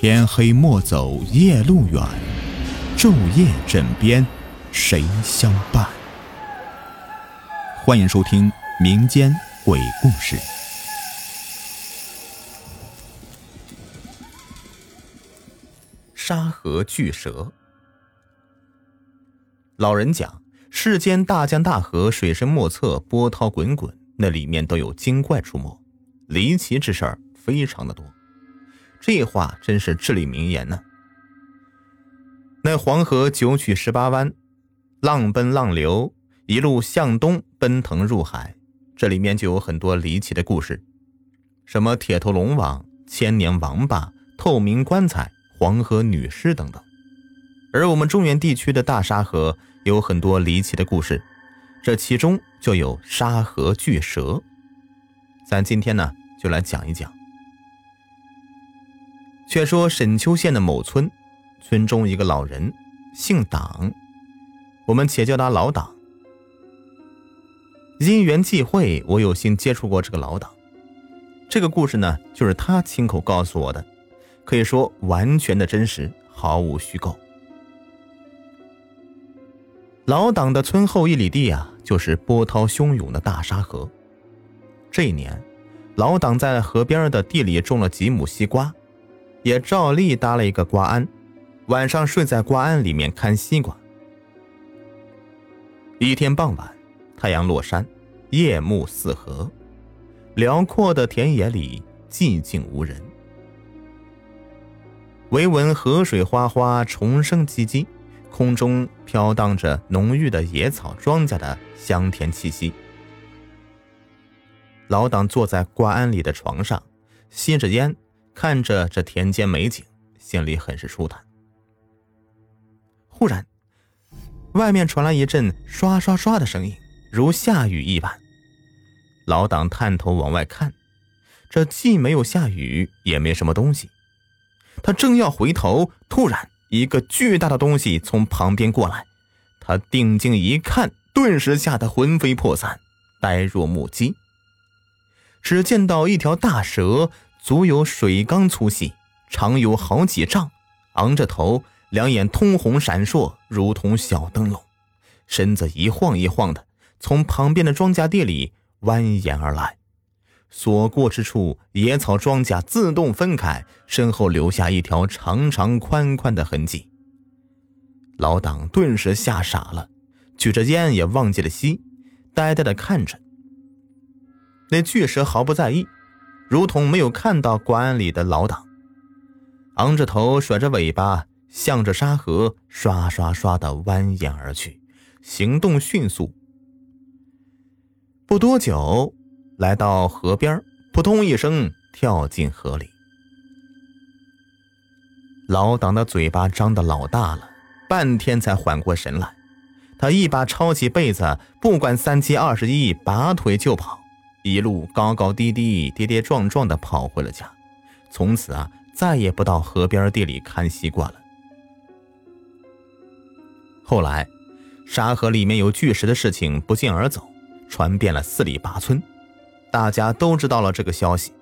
天黑莫走夜路远，昼夜枕边谁相伴？欢迎收听民间鬼故事。沙河巨蛇。老人讲，世间大江大河，水深莫测，波涛滚滚，那里面都有精怪出没，离奇之事儿非常的多。这话真是至理名言呢。那黄河九曲十八弯，浪奔浪流，一路向东奔腾入海，这里面就有很多离奇的故事，什么铁头龙王、千年王八、透明棺材、黄河女尸等等。而我们中原地区的大沙河有很多离奇的故事，这其中就有沙河巨蛇。咱今天呢，就来讲一讲。却说沈丘县的某村，村中一个老人，姓党，我们且叫他老党。因缘际会，我有幸接触过这个老党。这个故事呢，就是他亲口告诉我的，可以说完全的真实，毫无虚构。老党的村后一里地啊，就是波涛汹涌的大沙河。这一年，老党在河边的地里种了几亩西瓜。也照例搭了一个瓜庵，晚上睡在瓜庵里面看西瓜。一天傍晚，太阳落山，夜幕四合，辽阔的田野里寂静无人，唯闻河水哗哗，虫声唧唧，空中飘荡着浓郁的野草庄稼的香甜气息。老党坐在瓜庵里的床上，吸着烟。看着这田间美景，心里很是舒坦。忽然，外面传来一阵刷刷刷的声音，如下雨一般。老党探头往外看，这既没有下雨，也没什么东西。他正要回头，突然一个巨大的东西从旁边过来。他定睛一看，顿时吓得魂飞魄散，呆若木鸡。只见到一条大蛇。足有水缸粗细，长有好几丈，昂着头，两眼通红闪烁，如同小灯笼，身子一晃一晃的，从旁边的庄稼地里蜿蜒而来。所过之处，野草庄稼自动分开，身后留下一条长长宽宽的痕迹。老党顿时吓傻了，举着烟也忘记了吸，呆呆的看着。那巨蛇毫不在意。如同没有看到关安里的老党，昂着头，甩着尾巴，向着沙河刷刷刷的蜿蜒而去，行动迅速。不多久，来到河边，扑通一声跳进河里。老党的嘴巴张得老大了，半天才缓过神来。他一把抄起被子，不管三七二十一，拔腿就跑。一路高高低低、跌跌撞撞的跑回了家，从此啊，再也不到河边地里看西瓜了。后来，沙河里面有巨石的事情不胫而走，传遍了四里八村，大家都知道了这个消息。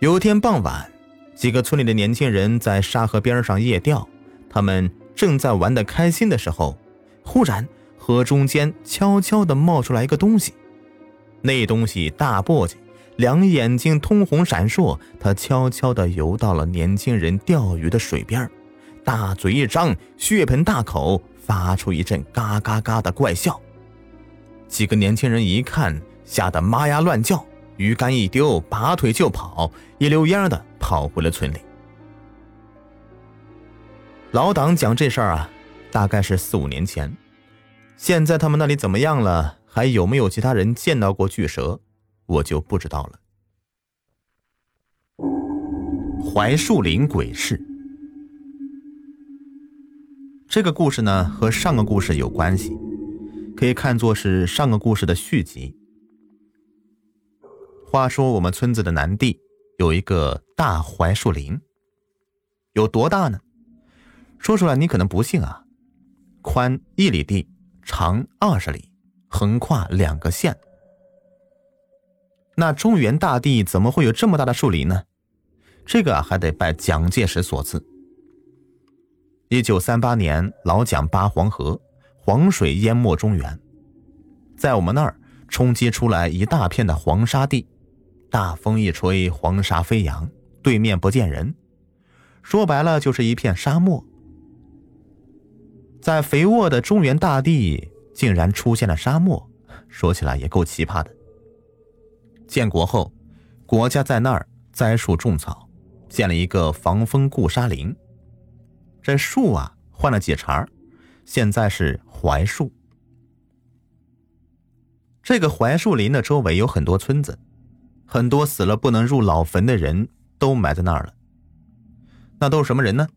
有天傍晚，几个村里的年轻人在沙河边上夜钓，他们正在玩得开心的时候，忽然河中间悄悄地冒出来一个东西。那东西大簸箕，两眼睛通红闪烁。他悄悄地游到了年轻人钓鱼的水边，大嘴一张，血盆大口，发出一阵嘎嘎嘎的怪笑。几个年轻人一看，吓得妈呀乱叫，鱼竿一丢，拔腿就跑，一溜烟的跑回了村里。老党讲这事儿啊，大概是四五年前，现在他们那里怎么样了？还有没有其他人见到过巨蛇，我就不知道了。槐树林鬼事，这个故事呢和上个故事有关系，可以看作是上个故事的续集。话说我们村子的南地有一个大槐树林，有多大呢？说出来你可能不信啊，宽一里地，长二十里。横跨两个县，那中原大地怎么会有这么大的树林呢？这个还得拜蒋介石所赐。一九三八年，老蒋扒黄河，黄水淹没中原，在我们那儿冲击出来一大片的黄沙地，大风一吹，黄沙飞扬，对面不见人，说白了就是一片沙漠。在肥沃的中原大地，竟然出现了沙漠，说起来也够奇葩的。建国后，国家在那儿栽树种草，建了一个防风固沙林。这树啊换了几茬现在是槐树。这个槐树林的周围有很多村子，很多死了不能入老坟的人都埋在那儿了。那都是什么人呢？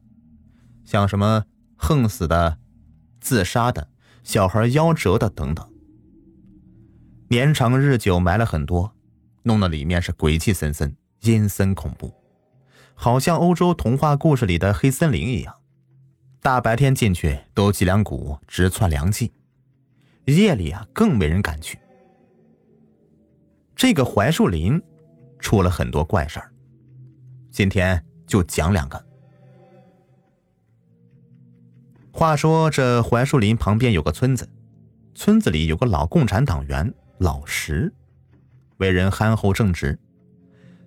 像什么横死的、自杀的、小孩夭折的等等。年长日久埋了很多，弄得里面是鬼气森森、阴森恐怖，好像欧洲童话故事里的黑森林一样。大白天进去都脊梁骨直窜凉气，夜里啊更没人敢去。这个槐树林出了很多怪事儿，今天就讲两个。话说这槐树林旁边有个村子，村子里有个老共产党员老石，为人憨厚正直，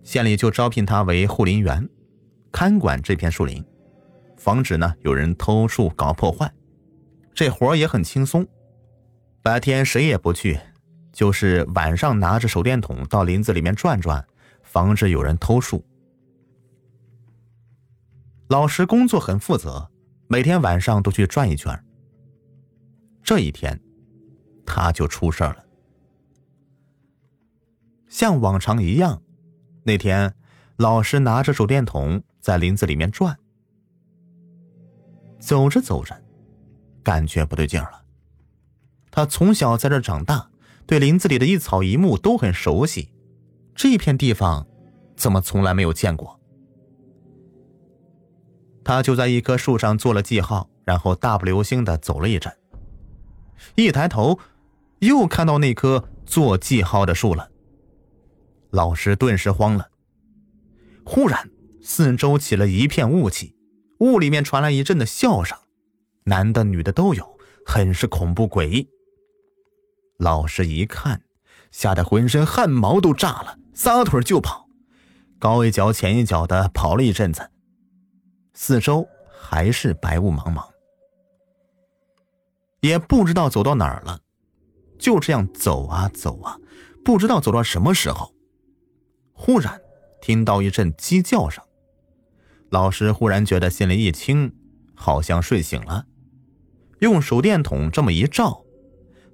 县里就招聘他为护林员，看管这片树林。防止呢有人偷树搞破坏，这活也很轻松。白天谁也不去，就是晚上拿着手电筒到林子里面转转，防止有人偷树。老石工作很负责，每天晚上都去转一圈。这一天，他就出事了。像往常一样，那天老师拿着手电筒在林子里面转。走着走着，感觉不对劲了。他从小在这长大，对林子里的一草一木都很熟悉，这片地方怎么从来没有见过？他就在一棵树上做了记号，然后大步流星的走了一阵。一抬头，又看到那棵做记号的树了。老师顿时慌了。忽然，四周起了一片雾气。雾里面传来一阵的笑声，男的女的都有，很是恐怖诡异。老师一看，吓得浑身汗毛都炸了，撒腿就跑，高一脚浅一脚的跑了一阵子，四周还是白雾茫茫，也不知道走到哪儿了，就这样走啊走啊，不知道走到什么时候，忽然听到一阵鸡叫声。老师忽然觉得心里一轻，好像睡醒了，用手电筒这么一照，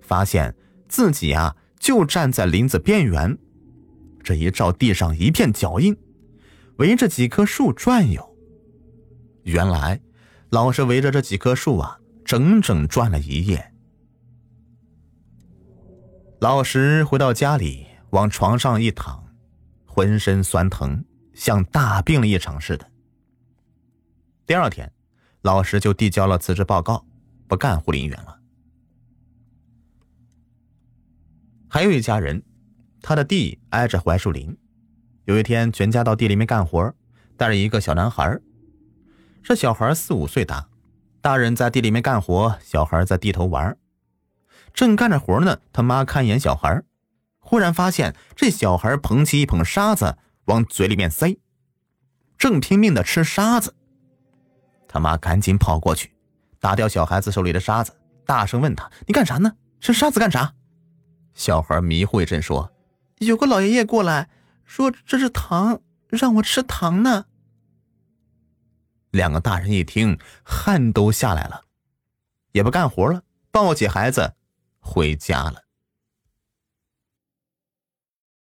发现自己啊就站在林子边缘。这一照，地上一片脚印，围着几棵树转悠。原来，老师围着这几棵树啊，整整转了一夜。老石回到家里，往床上一躺，浑身酸疼，像大病了一场似的。第二天，老石就递交了辞职报告，不干护林员了。还有一家人，他的地挨着槐树林。有一天，全家到地里面干活，带着一个小男孩。这小孩四五岁大，大人在地里面干活，小孩在地头玩。正干着活呢，他妈看一眼小孩，忽然发现这小孩捧起一捧沙子往嘴里面塞，正拼命的吃沙子。他妈赶紧跑过去，打掉小孩子手里的沙子，大声问他：“你干啥呢？吃沙子干啥？”小孩迷糊一阵说：“有个老爷爷过来，说这是糖，让我吃糖呢。”两个大人一听，汗都下来了，也不干活了，抱起孩子回家了。